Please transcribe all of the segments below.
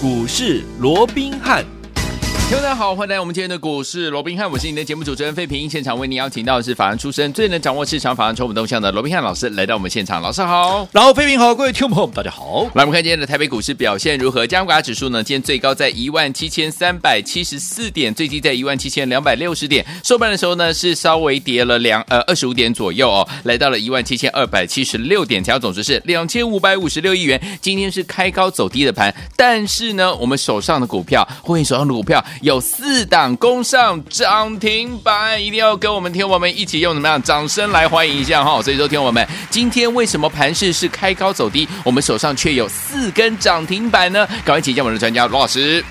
股市罗宾汉。听众大家好，欢迎来到我们今天的股市罗宾汉，我是你的节目主持人费平。现场为您邀请到的是法案出身、最能掌握市场法案筹码动向的罗宾汉老师，来到我们现场。老师好，然后费平好，各位听众朋友们大家好。来，我们看今天的台北股市表现如何？加权指数呢？今天最高在一万七千三百七十四点，最低在一万七千两百六十点。收盘的时候呢，是稍微跌了两呃二十五点左右哦，来到了一万七千二百七十六点，成交总值是两千五百五十六亿元。今天是开高走低的盘，但是呢，我们手上的股票，或者手上的股票有四档。攻上涨停板，一定要跟我们听我们一起用怎么样掌声来欢迎一下哈！所以说，听我们今天为什么盘势是开高走低，我们手上却有四根涨停板呢？赶快请教我们的专家罗老师。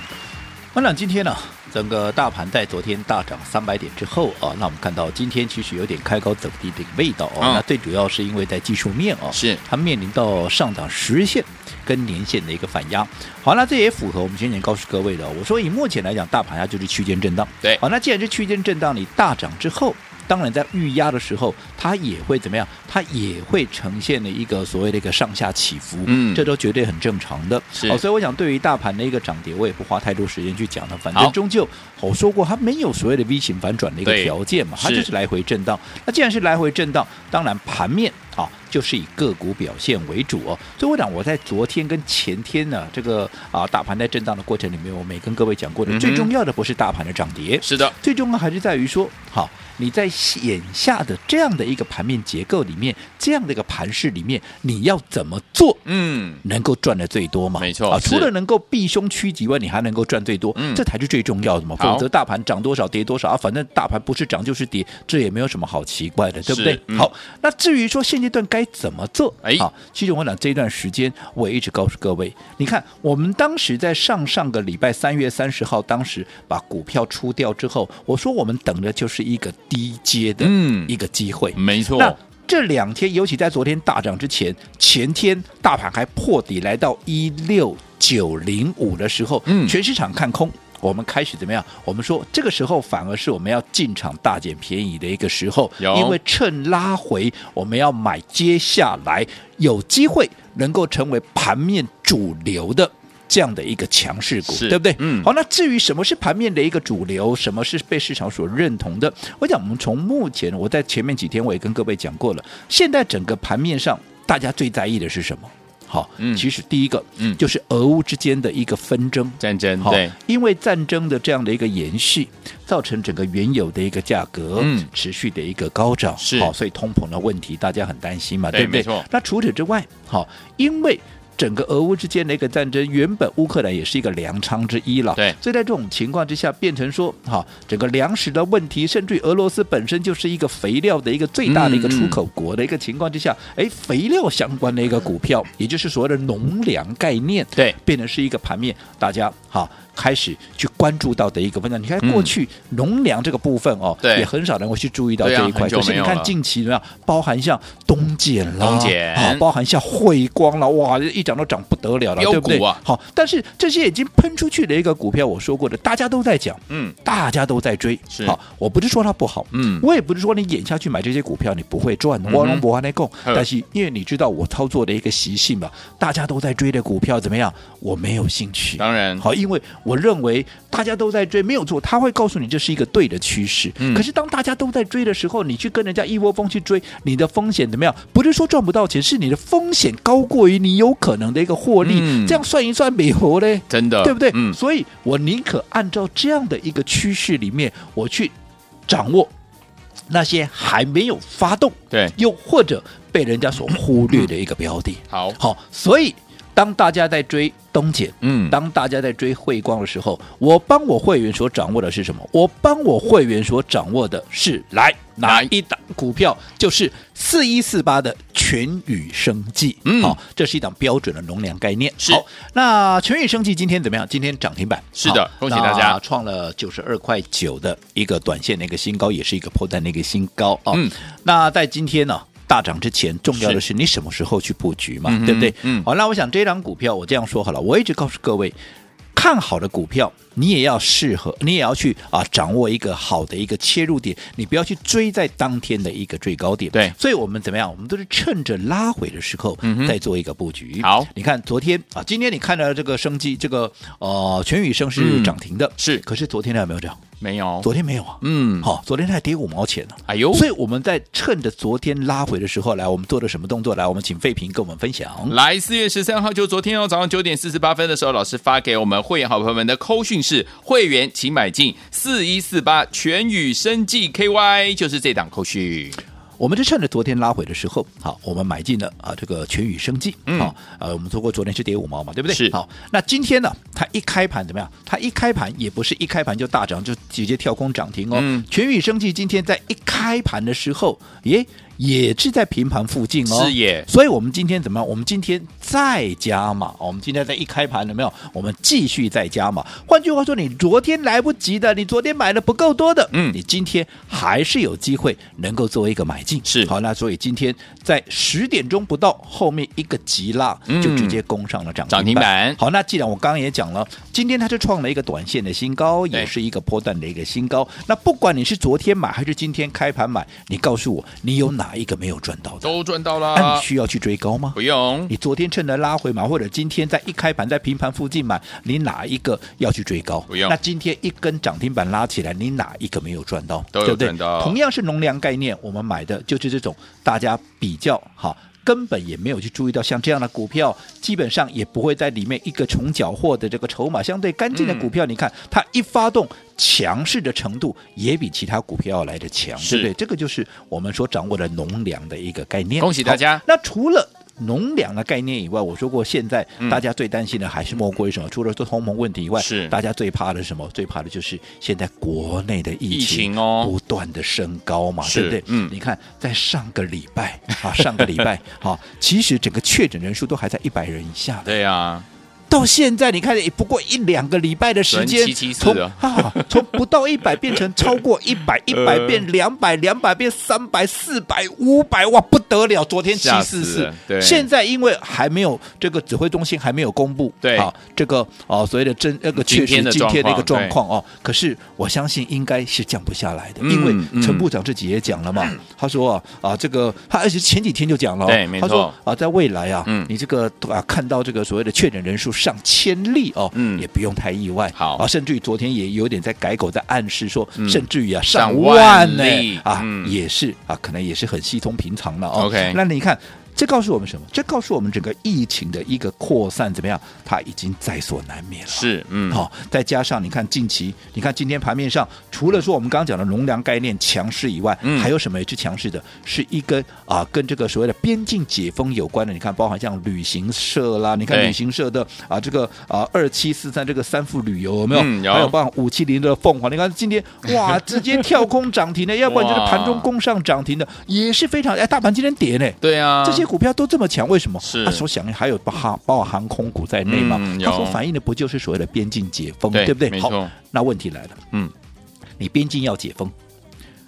班长今天呢、整个大盘在昨天大涨三百点之后啊，那我们看到今天其实有点开高走低的味道哦。嗯、那最主要是因为在技术面哦，是它面临到上涨十日线。跟年线的一个反压，好，那这也符合我们先前告诉各位的。我说以目前来讲，大盘它就是区间震荡。对，好，那既然是区间震荡，你大涨之后，当然在预压的时候，它也会怎么样？它也会呈现了一个所谓的一个上下起伏。嗯，这都绝对很正常的。是，好，所以我想对于大盘的一个涨跌，我也不花太多时间去讲了。反正终究我说过，它没有所谓的 V 型反转的一个条件嘛，它就是来回震荡。那既然是来回震荡，当然盘面。啊，就是以个股表现为主哦。所以我讲，我在昨天跟前天呢，这个啊大盘在震荡的过程里面，我没跟各位讲过的，嗯、最重要的不是大盘的涨跌，是的，最重要还是在于说，好，你在眼下的这样的一个盘面结构里面，这样的一个盘势里面，你要怎么做，嗯，能够赚的最多嘛？没错，啊，除了能够避凶趋吉外，你还能够赚最多，嗯，这才是最重要的嘛。否则大盘涨多少跌多少啊，反正大盘不是涨就是跌，这也没有什么好奇怪的，对不对？嗯、好，那至于说现阶段该怎么做？哎，好，其实我讲这一段时间，我也一直告诉各位，你看，我们当时在上上个礼拜三月三十号，当时把股票出掉之后，我说我们等的就是一个低阶的一个机会，嗯、没错。那这两天，尤其在昨天大涨之前，前天大盘还破底来到一六九零五的时候，嗯，全市场看空。我们开始怎么样？我们说这个时候反而是我们要进场大捡便宜的一个时候，有因为趁拉回我们要买，接下来有机会能够成为盘面主流的这样的一个强势股，对不对？嗯。好，那至于什么是盘面的一个主流，什么是被市场所认同的？我讲我们从目前，我在前面几天我也跟各位讲过了，现在整个盘面上大家最在意的是什么？好，嗯，其实第一个，嗯，就是俄乌之间的一个纷争战争，好对，因为战争的这样的一个延续，造成整个原油的一个价格，嗯，持续的一个高涨，是，好，所以通膨的问题大家很担心嘛，对，对不对？没错。那除此之外，好，因为。整个俄乌之间的一个战争，原本乌克兰也是一个粮仓之一了，对，所以在这种情况之下，变成说，哈，整个粮食的问题，甚至于俄罗斯本身就是一个肥料的一个最大的一个出口国的一个情况之下，哎、嗯，肥料相关的一个股票，也就是所谓的农粮概念，对，变成是一个盘面，大家哈。开始去关注到的一个分项，你看过去农粮这个部分哦，对，也很少人会去注意到这一块。可是你看近期怎么样？包含像东碱啦，东碱啊，包含像汇光啦，哇，一涨都涨不得了了，对不对？好，但是这些已经喷出去的一个股票，我说过的，大家都在讲，嗯，大家都在追，是好，我不是说它不好，嗯，我也不是说你眼下去买这些股票你不会赚，我龙博还能够，但是因为你知道我操作的一个习性吧，大家都在追的股票怎么样？我没有兴趣，当然好，因为。我认为大家都在追，没有错，他会告诉你这是一个对的趋势。嗯，可是当大家都在追的时候，你去跟人家一窝蜂去追，你的风险怎么样？不是说赚不到钱，是你的风险高过于你有可能的一个获利。嗯，这样算一算，美国嘞，真的，对不对？嗯，所以我宁可按照这样的一个趋势里面，我去掌握那些还没有发动，对，又或者被人家所忽略的一个标的。好，好，所以。当大家在追东碱，嗯，当大家在追汇光的时候，我帮我会员所掌握的是什么？我帮我会员所掌握的是来哪一档股票？就是四一四八的全宇生技，嗯，好，这是一档标准的农粮概念。是，好，那全宇生技今天怎么样？今天涨停板，是的，恭喜大家，创了九十二块九的一个短线的一个新高，也是一个波段的一个新高啊。嗯，那在今天呢？大涨之前，重要的是你什么时候去布局嘛，对不对？嗯，好，那我想这张股票，我这样说好了，我一直告诉各位，看好的股票，你也要适合，你也要去啊掌握一个好的一个切入点，你不要去追在当天的一个最高点。对，所以我们怎么样？我们都是趁着拉回的时候，嗯再做一个布局。嗯、好，你看昨天啊，今天你看到这个生机，这个呃全宇生是涨停的，嗯、是，可是昨天它有没有涨？没有，昨天没有啊。嗯，好，昨天它还跌五毛钱呢。哎呦，所以我们在趁着昨天拉回的时候，来，我们做了什么动作？来，我们请费平跟我们分享。来，四月十三号就昨天哦，早上九点四十八分的时候，老师发给我们会员好朋友们的扣讯是：会员请买进四一四八全宇生技 KY，就是这档扣讯。我们就趁着昨天拉回的时候，好，我们买进了啊，这个全宇生技，嗯，好，呃，我们说过昨天是跌五毛嘛，对不对？是。好，那今天呢，它一开盘怎么样？它一开盘也不是一开盘就大涨，就直接跳空涨停哦。嗯。全宇生技今天在一开盘的时候，耶。也是在平盘附近哦，是耶。所以我们今天怎么样？我们今天再加码，我们今天在一开盘了没有？我们继续再加码。换句话说，你昨天来不及的，你昨天买的不够多的，嗯，你今天还是有机会能够作为一个买进。是好，那所以今天在十点钟不到，后面一个急拉，就直接攻上了涨停板。涨停板。好，那既然我刚刚也讲了，今天它就创了一个短线的新高，也是一个波段的一个新高。那不管你是昨天买还是今天开盘买，你告诉我，你有哪一个没有赚到的？都赚到了。那你需要去追高吗？不用。你昨天趁着拉回买，或者今天在一开盘在平盘附近买，你哪一个要去追高？那今天一根涨停板拉起来，你哪一个没有赚到？都有赚到。同样是农粮概念，我们买的就是这种大家比较好。根本也没有去注意到，像这样的股票，基本上也不会在里面一个重缴获的这个筹码相对干净的股票。嗯、你看它一发动，强势的程度也比其他股票要来的强，对不对？这个就是我们所掌握的农粮的一个概念。恭喜大家！那除了农粮的概念以外，我说过，现在大家最担心的还是莫过于什么？嗯、除了做通膨问题以外，是大家最怕的是什么？最怕的就是现在国内的疫情，哦不断的升高嘛，是对不对？嗯，你看在上个礼拜啊，上个礼拜好，其实整个确诊人数都还在一百人以下。对呀、啊。到现在你看，也不过一两个礼拜的时间，从啊从不到一百变成超过一百，一百变两百，两百变三百、四百、五百，哇不得了！昨天七四四，对，现在因为还没有这个指挥中心还没有公布，对。啊，这个啊所谓的真那个确实今天的一个状况哦，可是我相信应该是降不下来的，因为陈部长自己也讲了嘛，他说啊啊这个他而且前几天就讲了，对，没错，他说啊在未来啊，你这个啊看到这个所谓的确诊人数。上千例哦，嗯，也不用太意外。好啊，甚至于昨天也有点在改口，在暗示说，嗯、甚至于啊上万呢啊，嗯、也是啊，可能也是很稀松平常了哦。OK，那你看。这告诉我们什么？这告诉我们整个疫情的一个扩散怎么样？它已经在所难免了。是，嗯，好、哦，再加上你看近期，你看今天盘面上，除了说我们刚刚讲的农粮概念强势以外，嗯，还有什么也是强势的？是一根啊，跟这个所谓的边境解封有关的。你看，包含像旅行社啦，你看旅行社的啊，这个啊二七四三这个三富旅游有没有？嗯、有还有包含五七零的凤凰，你看今天哇，直接跳空涨停的，要不然就是盘中攻上涨停的，也是非常哎，大盘今天跌呢。对啊，这些。股票都这么强，为什么？是他所想的还有包含包括航空股在内嘛？他所反映的不就是所谓的边境解封，对不对？好，那问题来了，嗯，你边境要解封，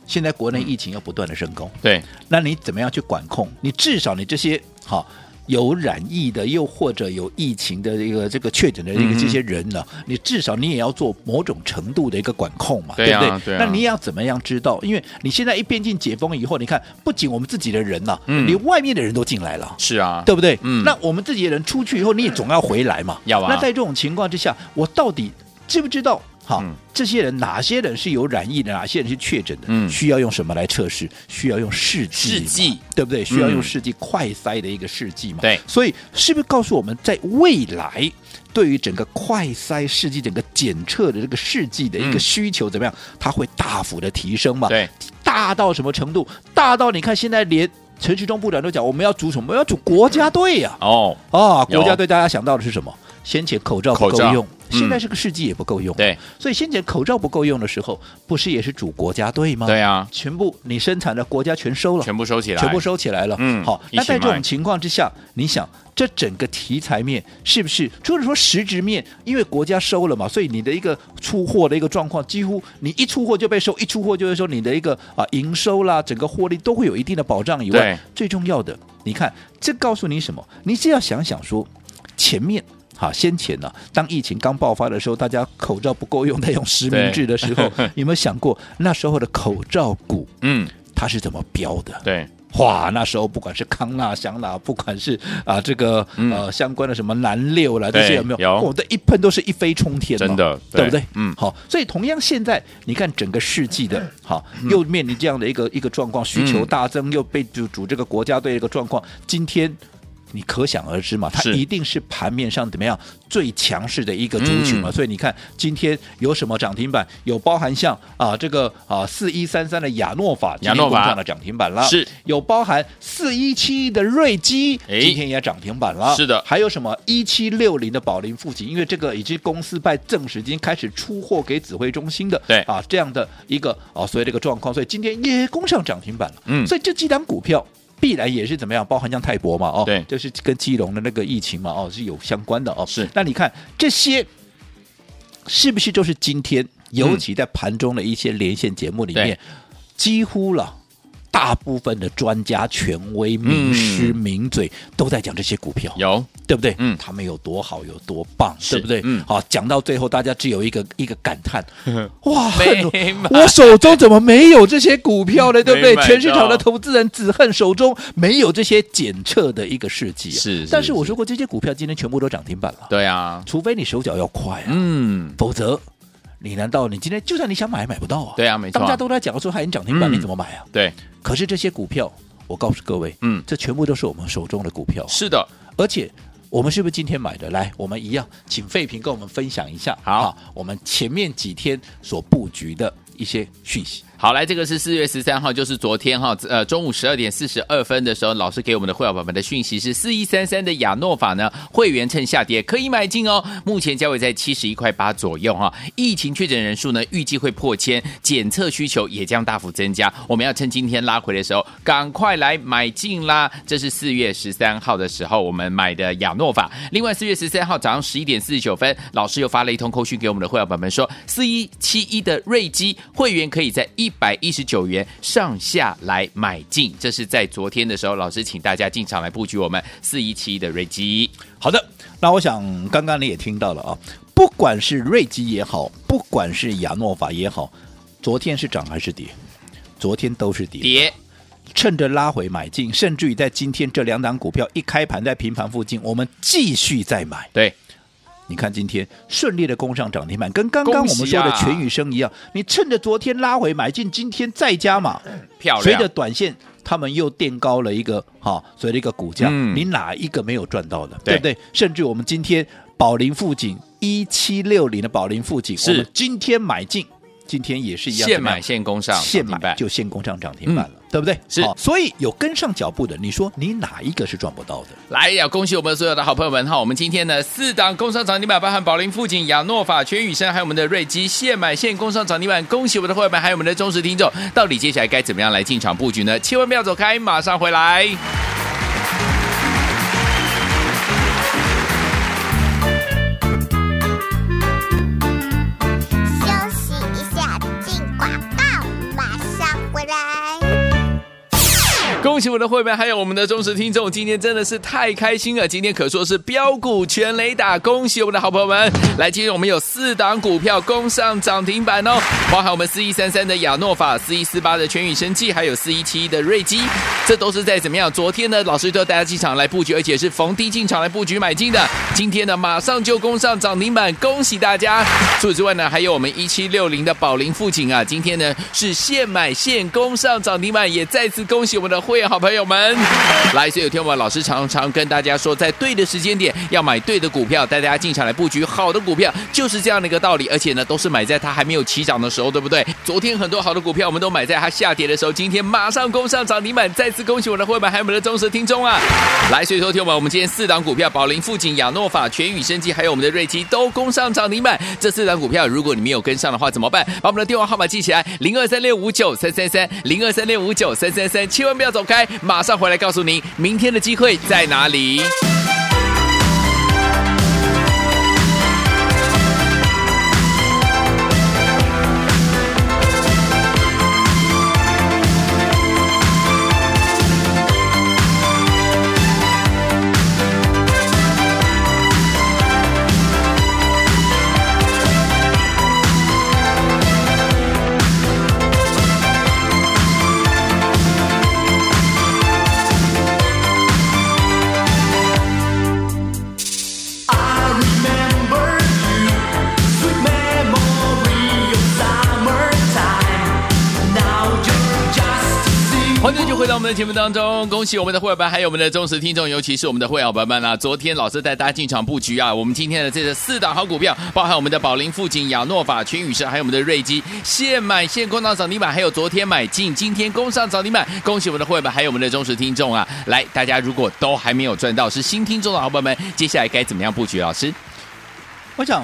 现在国内疫情要不断的升高，对，那你怎么样去管控？你至少你这些好。有染疫的，又或者有疫情的一个这个确诊的一个这些人呢，嗯、你至少你也要做某种程度的一个管控嘛，对，啊、对不对？对啊、那你要怎么样知道？因为你现在一边境解封以后，你看不仅我们自己的人呐，嗯，连外面的人都进来了，是啊，对不对？嗯，那我们自己的人出去以后，你也总要回来嘛，要啊。那在这种情况之下，我到底知不知道？好，嗯、这些人哪些人是有染疫的，哪些人是确诊的？嗯，需要用什么来测试？需要用试剂，试剂对不对？需要用试剂快筛的一个试剂嘛？对，所以是不是告诉我们在未来对于整个快筛试剂、整个检测的这个试剂的一个需求怎么样？它会大幅的提升嘛？对，大到什么程度？大到你看现在连陈时中部长都讲，我们要组什么？我们要组国家队呀！哦啊，国家队大家想到的是什么？先前口罩不够用。现在这个世纪也不够用，对，所以先前口罩不够用的时候，不是也是主国家队吗？对啊，全部你生产的国家全收了，全部收起来，全部收起来了。嗯，好，那在这种情况之下，你想这整个题材面是不是除了说实质面，因为国家收了嘛，所以你的一个出货的一个状况，几乎你一出货就被收，一出货就是说你的一个啊营收啦，整个获利都会有一定的保障以外，最重要的，你看这告诉你什么？你只要想想说前面。好，先前呢、啊，当疫情刚爆发的时候，大家口罩不够用，在用实名制的时候，有没有想过那时候的口罩股，嗯，它是怎么标的？对。哇，那时候不管是康纳、香纳，不管是啊这个、嗯、呃相关的什么南六啦，这些有没有？我的、哦、一喷都是一飞冲天，真的，对，对不对？嗯，好，所以同样现在你看整个世纪的，好，又面临这样的一个一个状况，需求大增，又被主主这个国家队一个状况，今天。你可想而知嘛，它一定是盘面上怎么样最强势的一个族群嘛，嗯、所以你看今天有什么涨停板？有包含像啊这个啊四一三三的亚诺法，今天攻上了涨停板了，是。有包含四一七一的瑞基，今天也涨停板了，是的，还有什么一七六零的宝林富锦，因为这个已经公司拜证实已经开始出货给指挥中心的，对。啊这样的一个啊所以这个状况，所以今天也攻上涨停板了，嗯，所以这几档股票。必然也是怎么样？包含像泰博嘛，哦，对，就是跟基隆的那个疫情嘛，哦，是有相关的哦。是，那你看这些是不是就是今天，尤其在盘中的一些连线节目里面，嗯、几乎了。大部分的专家、权威、名师、名嘴都在讲这些股票，有对不对？嗯，他们有多好，有多棒，对不对？嗯，好，讲到最后，大家只有一个一个感叹：哇，没我手中怎么没有这些股票呢？对不对？全市场的投资人只恨手中没有这些检测的一个事迹。是，但是我说过，这些股票今天全部都涨停板了。对啊，除非你手脚要快啊，嗯，否则。你难道你今天就算你想买买不到啊？对啊，没错。大家都在讲说它已经涨停板，嗯、你怎么买啊？对。可是这些股票，我告诉各位，嗯，这全部都是我们手中的股票。是的，而且我们是不是今天买的？来，我们一样，请费平跟我们分享一下。好，我们前面几天所布局的一些讯息。好，来，这个是四月十三号，就是昨天哈，呃，中午十二点四十二分的时候，老师给我们的会员宝宝们的讯息是四一三三的亚诺法呢，会员趁下跌可以买进哦，目前价位在七十一块八左右哈。疫情确诊人数呢，预计会破千，检测需求也将大幅增加，我们要趁今天拉回的时候，赶快来买进啦。这是四月十三号的时候我们买的亚诺法。另外，四月十三号早上十一点四十九分，老师又发了一通扣讯给我们的会员宝宝们说，四一七一的瑞基会员可以在一。一百一十九元上下来买进，这是在昨天的时候，老师请大家进场来布局我们四一七的瑞基。好的，那我想刚刚你也听到了啊，不管是瑞基也好，不管是亚诺法也好，昨天是涨还是跌？昨天都是跌。跌，趁着拉回买进，甚至于在今天这两档股票一开盘在平盘附近，我们继续再买。对。你看今天顺利的攻上涨停板，跟刚刚我们说的全宇生一样。你趁着昨天拉回买进，今天再加码，漂亮。随着短线，他们又垫高了一个哈，所以一个股价，嗯、你哪一个没有赚到的？对，对不对？甚至我们今天宝林富锦一七六零的宝林富锦，是我们今天买进。今天也是一样，现买现攻上，现买就现攻上涨停板了，嗯、对不对？是，所以有跟上脚步的，你说你哪一个是赚不到的？来呀，恭喜我们所有的好朋友们哈！我们今天呢四档工商涨停板，包含宝林富锦、亚诺法、全宇生，还有我们的瑞基，现买现攻上涨停板。恭喜我们的会员们，还有我们的忠实听众，到底接下来该怎么样来进场布局呢？千万不要走开，马上回来。恭喜我的会员，还有我们的忠实听众，今天真的是太开心了！今天可说是标股全雷打，恭喜我们的好朋友们！来，今天我们有四档股票攻上涨停板哦，包含我们四一三三的亚诺法、四一四八的全宇生技，还有四一七一的瑞基，这都是在怎么样？昨天呢，老师都要带大家进场来布局，而且是逢低进场来布局买进的。今天呢，马上就攻上涨停板，恭喜大家！除此之外呢，还有我们一七六零的宝林富锦啊，今天呢是现买现攻上涨停板，也再次恭喜我们的。会员好朋友们，来，所以有天我们老师常常跟大家说，在对的时间点要买对的股票，带大家进场来布局好的股票，就是这样的一个道理。而且呢，都是买在它还没有起涨的时候，对不对？昨天很多好的股票，我们都买在它下跌的时候，今天马上攻上涨停板，再次恭喜我的会员，还有我们的忠实听众啊！来，所以说听友们，我们今天四档股票，宝林富锦、亚诺法、全宇升级，还有我们的瑞基，都攻上涨停板。这四档股票，如果你没有跟上的话，怎么办？把我们的电话号码记起来：零二三六五九三三三，零二三六五九三三三，千万不要走开，马上回来告诉您，明天的机会在哪里。节目当中，恭喜我们的会员班，还有我们的忠实听众，尤其是我们的会员伙伴们啊！昨天老师带大家进场布局啊，我们今天的这个四档好股票，包含我们的宝林富锦、亚诺法、全宇盛，还有我们的瑞基，现买现攻上涨停板，还有昨天买进，今天攻上涨停板，恭喜我们的会员班，还有我们的忠实听众啊！来，大家如果都还没有赚到，是新听众的好伙伴们，接下来该怎么样布局？老师，我想。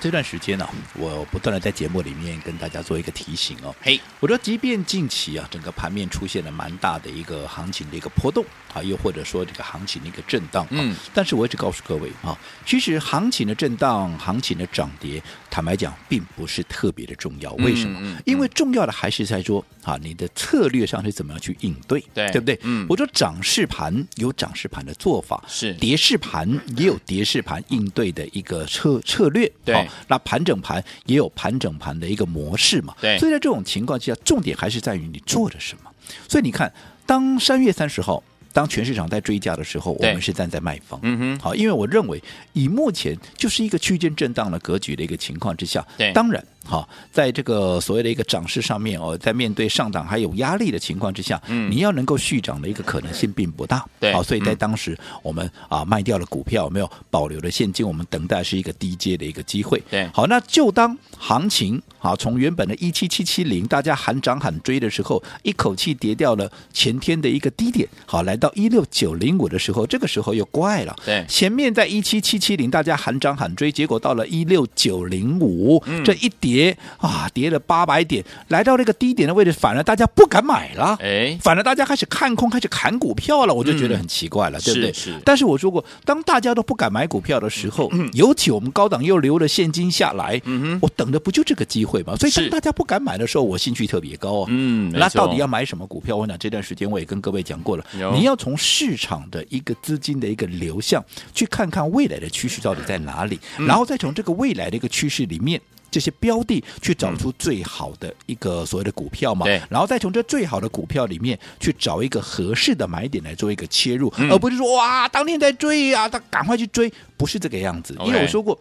这段时间呢、啊，我不断的在节目里面跟大家做一个提醒哦。嘿，我说，即便近期啊，整个盘面出现了蛮大的一个行情的一个波动啊，又或者说这个行情的一个震荡，嗯，但是我一直告诉各位啊，其实行情的震荡、行情的涨跌，坦白讲，并不是特别的重要。为什么？嗯嗯嗯、因为重要的还是在说啊，你的策略上是怎么样去应对，对对不对？嗯，我说涨势盘有涨势盘的做法，是跌势盘也有跌势盘应对的一个策策略，对，哦、那盘整盘。也有盘整盘的一个模式嘛，对，所以在这种情况之下，重点还是在于你做了什么。所以你看，当三月三十号，当全市场在追价的时候，我们是站在卖方，嗯哼，好，因为我认为以目前就是一个区间震荡的格局的一个情况之下，对，当然。好，在这个所谓的一个涨势上面哦，在面对上涨还有压力的情况之下，嗯，你要能够续涨的一个可能性并不大，对，好，所以在当时我们啊卖掉了股票，没有保留了现金，我们等待是一个低阶的一个机会，对，好，那就当行情好从原本的一七七七零，大家喊涨喊追的时候，一口气跌掉了前天的一个低点，好，来到一六九零五的时候，这个时候又怪了，对，前面在一七七七零，大家喊涨喊追，结果到了一六九零五，这一跌。跌啊，跌了八百点，来到那个低点的位置，反而大家不敢买了，哎，反而大家开始看空，开始砍股票了，我就觉得很奇怪了，嗯、对不对？是。是但是我说过，当大家都不敢买股票的时候，嗯、尤其我们高档又留了现金下来，嗯哼，我等的不就这个机会吗？所以当大家不敢买的时候，我兴趣特别高啊。嗯，那到底要买什么股票？我想这段时间我也跟各位讲过了，你要从市场的一个资金的一个流向，去看看未来的趋势到底在哪里，嗯、然后再从这个未来的一个趋势里面。这些标的去找出最好的一个所谓的股票嘛，对，然后再从这最好的股票里面去找一个合适的买点来做一个切入，嗯、而不是说哇，当天在追呀、啊，他赶快去追，不是这个样子。因为我说过，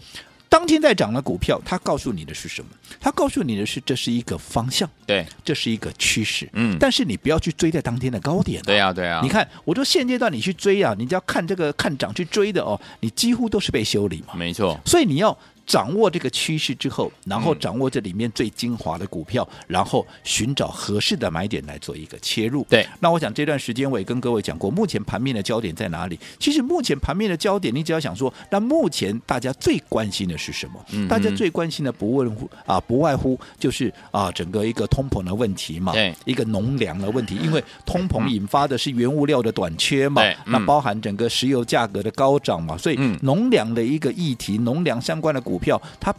当天在涨的股票，它告诉你的是什么？它告诉你的是这是一个方向，对，这是一个趋势，嗯，但是你不要去追在当天的高点、啊，对呀、啊，对呀。你看，我说现阶段你去追啊，你只要看这个看涨去追的哦，你几乎都是被修理嘛，没错。所以你要。掌握这个趋势之后，然后掌握这里面最精华的股票，嗯、然后寻找合适的买点来做一个切入。对，那我想这段时间我也跟各位讲过，目前盘面的焦点在哪里？其实目前盘面的焦点，你只要想说，那目前大家最关心的是什么？嗯、大家最关心的不问乎啊，不外乎就是啊，整个一个通膨的问题嘛，对，一个农粮的问题，因为通膨引发的是原物料的短缺嘛，对，那包含整个石油价格的高涨嘛，所以农粮的一个议题，农粮相关的股票，它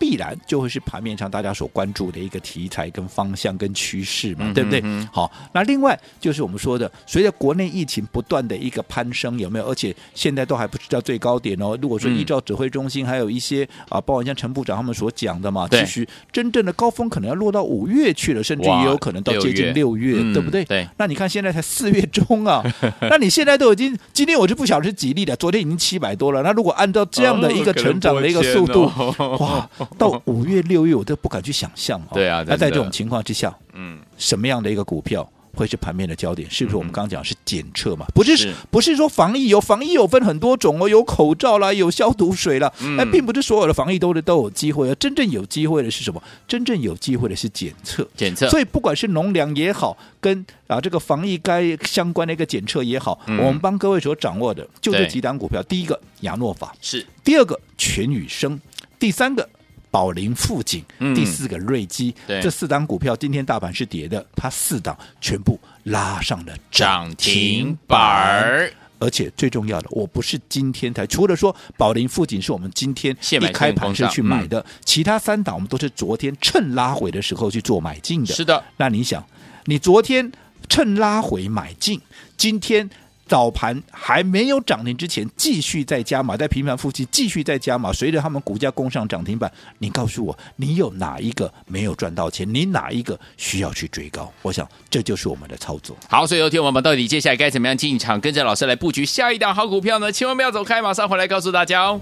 必然就会是盘面上大家所关注的一个题材、跟方向、跟趋势嘛，对不对？好，那另外就是我们说的，随着国内疫情不断的一个攀升，有没有？而且现在都还不知道最高点哦。如果说依照指挥中心还有一些啊，包括像陈部长他们所讲的嘛，其实真正的高峰可能要落到五月去了，甚至也有可能到接近六月，对不对？对。那你看现在才四月中啊，那你现在都已经今天我就不晓得是几例了，昨天已经七百多了。那如果按照这样的一个成长的一个速度，哇！到五月六月，我都不敢去想象哦。对啊，那在这种情况之下，嗯，什么样的一个股票会是盘面的焦点？是不是我们刚刚讲是检测嘛？不是，不是说防疫有防疫有分很多种哦，有口罩啦，有消毒水啦。那并不是所有的防疫都都有机会啊。真正有机会的是什么？真正有机会的是检测。检测。所以不管是农粮也好，跟啊这个防疫该相关的一个检测也好，我们帮各位所掌握的就这几档股票。第一个亚诺法是，第二个全宇生，第三个。宝林富锦，第四个瑞基，嗯、这四档股票今天大盘是跌的，它四档全部拉上了涨停板，而且最重要的，我不是今天才，除了说宝林富锦是我们今天一开盘是去买的，其他三档我们都是昨天趁拉回的时候去做买进的。是的，那你想，你昨天趁拉回买进，今天。早盘还没有涨停之前，继续在加码，在平盘附近继续在加码。随着他们股价攻上涨停板，你告诉我，你有哪一个没有赚到钱？你哪一个需要去追高？我想这就是我们的操作。好，所以有天我们到底接下来该怎么样进场，跟着老师来布局下一档好股票呢？千万不要走开，马上回来告诉大家哦。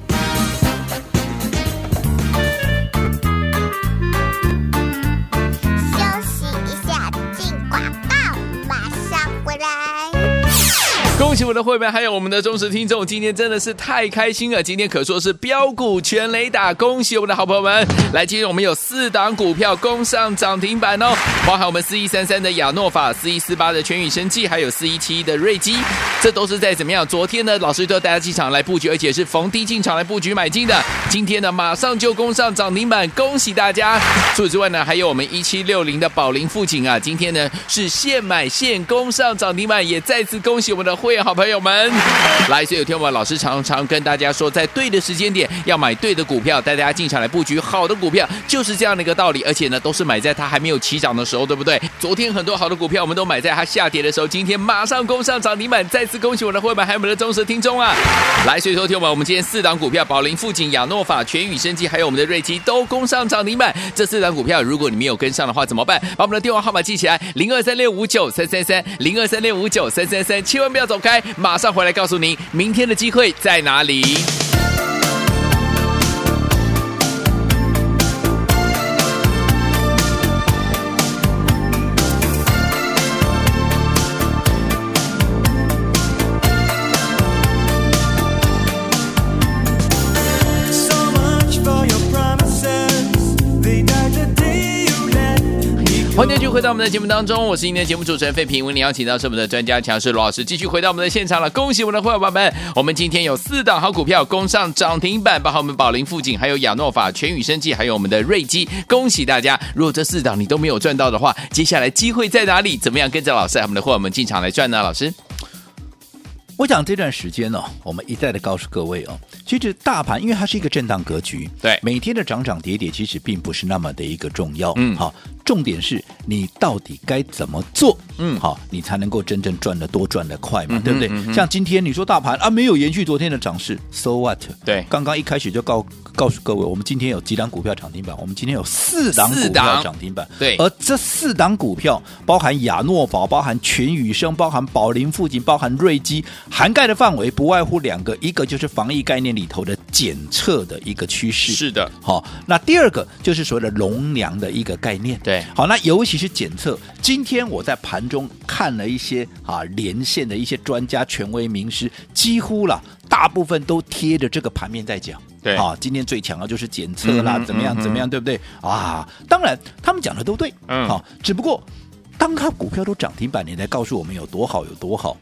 恭喜我们的会员，还有我们的忠实听众，今天真的是太开心了！今天可说是标股全雷打，恭喜我们的好朋友们！来，今天我们有四档股票攻上涨停板哦，包含我们四一三三的亚诺法、四一四八的全宇生技，还有四一七一的瑞基，这都是在怎么样？昨天呢，老师都带大家进场来布局，而且是逢低进场来布局买进的。今天呢，马上就攻上涨停板，恭喜大家！除此之外呢，还有我们一七六零的宝林富锦啊，今天呢是现买现攻上涨停板，也再次恭喜我们的会员好朋友们。来，所以有天我们老师常常跟大家说，在对的时间点要买对的股票，带大家进场来布局好的股票，就是这样的一个道理。而且呢，都是买在它还没有起涨的时候，对不对？昨天很多好的股票，我们都买在它下跌的时候，今天马上攻上涨停板，再次恭喜我的会员，还有我们的忠实听众啊！来，所以说听我们，我们今天四档股票，宝林、富锦、亚诺法、全宇升机，还有我们的瑞基，都攻上涨停板。这四档股票，如果你没有跟上的话，怎么办？把我们的电话号码记起来，零二三六五九三三三，零二三六五九三三三，千万不要走开，马上回来告诉您。明天的机会在哪里？欢迎继续回到我们的节目当中，我是今天的节目主持人费平。为您邀请到是我们的专家强势罗老师，继续回到我们的现场了。恭喜我们的会员宝们，我们今天有四档好股票攻上涨停板，包括我们宝林、富锦，还有亚诺法、全宇生技，还有我们的瑞基。恭喜大家！如果这四档你都没有赚到的话，接下来机会在哪里？怎么样跟着老师，我们的会员们进场来赚呢？老师，我想这段时间呢、哦，我们一再的告诉各位哦，其实大盘因为它是一个震荡格局，对，每天的涨涨跌跌其实并不是那么的一个重要，嗯，好。重点是你到底该怎么做，嗯，好，你才能够真正赚得多、赚得快嘛，嗯、对不对？嗯、像今天你说大盘啊，没有延续昨天的涨势，so what？对，刚刚一开始就告告诉各位，我们今天有几档股票涨停板，我们今天有四档股票涨停板，对，而这四档股票包含亚诺宝、包含全宇生、包含宝林富锦、包含瑞基，涵盖的范围不外乎两个，一个就是防疫概念里头的检测的一个趋势，是的，好，那第二个就是所谓的农粮的一个概念，对。好，那尤其是检测。今天我在盘中看了一些啊连线的一些专家、权威名师，几乎了大部分都贴着这个盘面在讲。对啊，今天最强的就是检测啦，嗯、怎么样怎么样，对不对？啊，当然他们讲的都对，嗯，好，只不过当他股票都涨停板，你来告诉我们有多好有多好，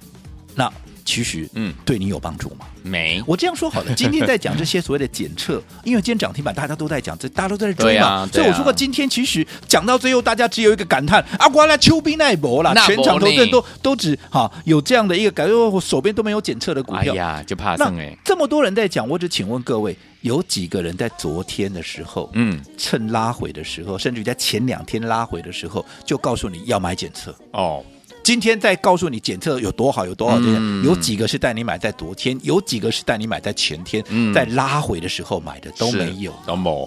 那。其实，嗯，对你有帮助吗？没。我这样说好了，今天在讲这些所谓的检测，因为今天涨停板，大家都在讲，这大家都在追嘛。啊、所以我说过，今天其实讲到最后，大家只有一个感叹：啊，原来邱斌那一波了，全场投资人都都只哈有这样的一个感觉，我手边都没有检测的股票，哎呀，就怕剩哎。这么多人在讲，我只请问各位，有几个人在昨天的时候，嗯，趁拉回的时候，甚至于在前两天拉回的时候，就告诉你要买检测哦？今天再告诉你检测有多好有多好，嗯、有几个是带你买在昨天，有几个是带你买在前天，嗯、在拉回的时候买的都没有，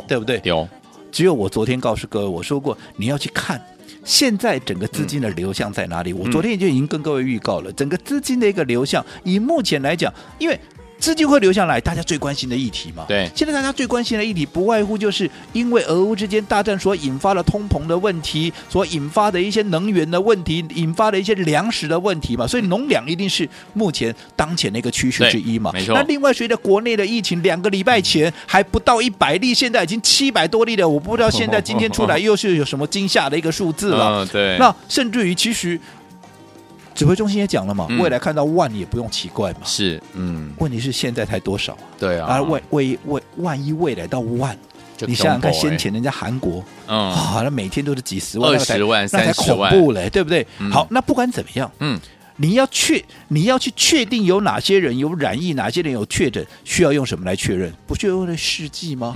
对不对？有，只有我昨天告诉各位，我说过你要去看现在整个资金的流向在哪里。嗯、我昨天就已经跟各位预告了，整个资金的一个流向，以目前来讲，因为。资金会流向来，大家最关心的议题嘛？对，现在大家最关心的议题，不外乎就是因为俄乌之间大战所引发的通膨的问题，所引发的一些能源的问题，引发的一些粮食的问题嘛。所以农粮一定是目前当前的一个趋势之一嘛。没错。那另外随着国内的疫情，两个礼拜前还不到一百例，现在已经七百多例了。我不知道现在今天出来又是有什么惊吓的一个数字了。嗯，对。那甚至于其实。指挥中心也讲了嘛，嗯、未来看到万也不用奇怪嘛。是，嗯。问题是现在才多少啊？对啊。啊，未未未，万一未来到万，欸、你想想看，先前人家韩国，嗯，好像每天都是几十万、二十万、那才恐怖嘞，对不对？嗯、好，那不管怎么样，嗯。你要确你要去确定有哪些人有染疫，哪些人有确诊，需要用什么来确认？不需要用的试剂吗？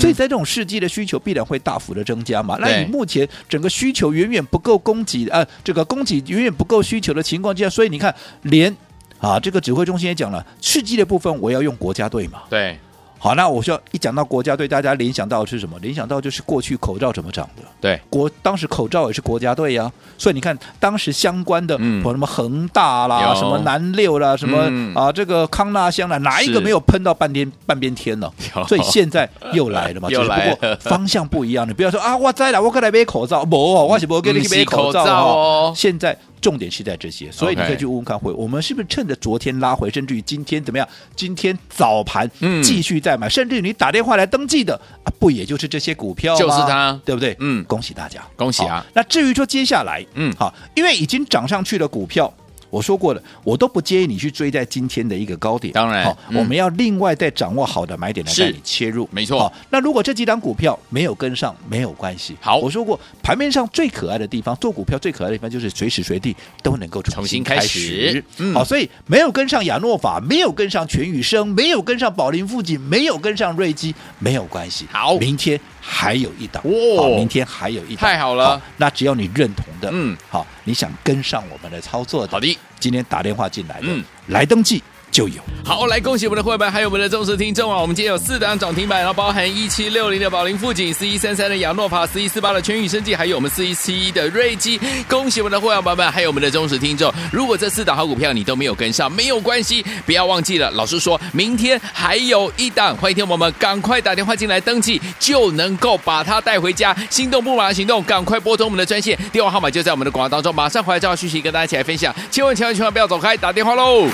所以在这种试剂的需求必然会大幅的增加嘛。那你目前整个需求远远不够供给，呃，这个供给远远不够需求的情况之下，所以你看，连啊这个指挥中心也讲了，试剂的部分我要用国家队嘛。对。好，那我说一讲到国家队，大家联想到的是什么？联想到就是过去口罩怎么涨的？对，国当时口罩也是国家队呀、啊，所以你看当时相关的，嗯，什么恒大啦，什么南六啦，什么、嗯、啊，这个康纳香啦，哪一个没有喷到半天半边天呢？所以现在又来了嘛，只不过方向不一样。你不要说啊，我在了，我过来买口罩，不，我是不给你买口罩哦。现在。重点是在这些，所以你可以去问问看会，我们是不是趁着昨天拉回，甚至于今天怎么样？今天早盘继续再买，嗯、甚至于你打电话来登记的啊，不也就是这些股票吗？就是它，对不对？嗯，恭喜大家，恭喜啊！那至于说接下来，嗯，好，因为已经涨上去的股票。我说过了，我都不建议你去追在今天的一个高点。当然，好，我们要另外再掌握好的买点来带你切入。没错。那如果这几档股票没有跟上，没有关系。好，我说过，盘面上最可爱的地方，做股票最可爱的地方就是随时随地都能够重新开始。嗯，好，所以没有跟上亚诺法，没有跟上全宇生，没有跟上宝林富锦，没有跟上瑞基，没有关系。好，明天还有一档。好，明天还有一档。太好了。那只要你认同的，嗯，好，你想跟上我们的操作的，好的。今天打电话进来的，嗯，来登记。就有好，来恭喜我们的会员，还有我们的忠实听众啊！我们今天有四档涨停板，然后包含一七六零的宝林富锦、四一三三的亚诺法、四一四八的全宇生技，还有我们四一七一的瑞基。恭喜我们的会员朋友们，还有我们的忠实听众。如果这四档好股票你都没有跟上，没有关系，不要忘记了。老师说明天还有一档，欢迎听我们赶快打电话进来登记，就能够把它带回家。心动不马上行动，赶快拨通我们的专线，电话号码就在我们的广告当中。马上回来，这条讯息跟大家一起来分享。千万千万千万不要走开，打电话喽！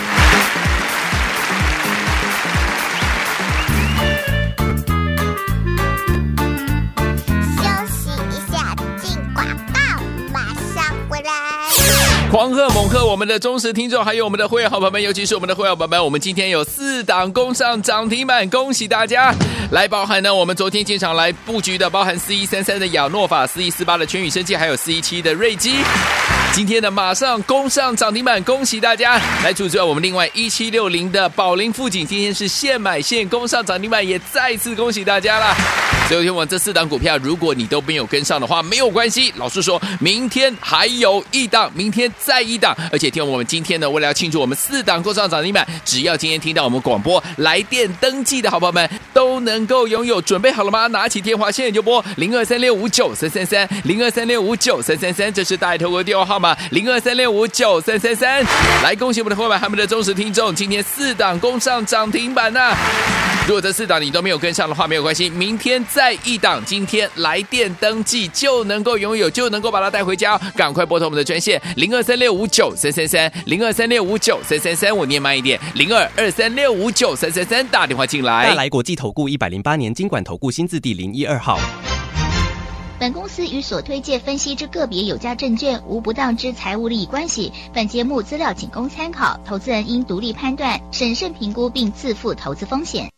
狂贺猛贺我们的忠实听众，还有我们的会员好朋友们，尤其是我们的会员朋友们，我们今天有四档攻上涨停板，恭喜大家！来，包含呢，我们昨天进场来布局的，包含四一三三的亚诺法、四一四八的全宇生技，还有四一七的瑞基。今天呢，马上攻上涨停板，恭喜大家！来，主持我们另外一七六零的宝林富锦，今天是现买现攻上涨停板，也再次恭喜大家了。所以，听我这四档股票，如果你都没有跟上的话，没有关系，老师说明天还有一档，明天。再一档，而且听我们今天呢，为了要庆祝我们四档攻上涨停板，只要今天听到我们广播来电登记的好朋友们，都能够拥有。准备好了吗？拿起电话，现在就拨零二三六五九三三三零二三六五九三三三，这是大爱投的电话号码零二三六五九三三三。来，恭喜我们的伙伴，他们的忠实听众，今天四档攻上涨停板呐、如果这四档你都没有跟上的话，没有关系，明天再一档，今天来电登记就能够拥有，就能够把它带回家。赶快拨通我们的专线零二三六五九三三三零二三六五九三三三，我念慢一点零二二三六五九三三三，打电话进来。大来国际投顾一百零八年经管投顾新字第零一二号。本公司与所推介分析之个别有价证券无不当之财务利益关系。本节目资料仅供参考，投资人应独立判断、审慎评估并自负投资风险。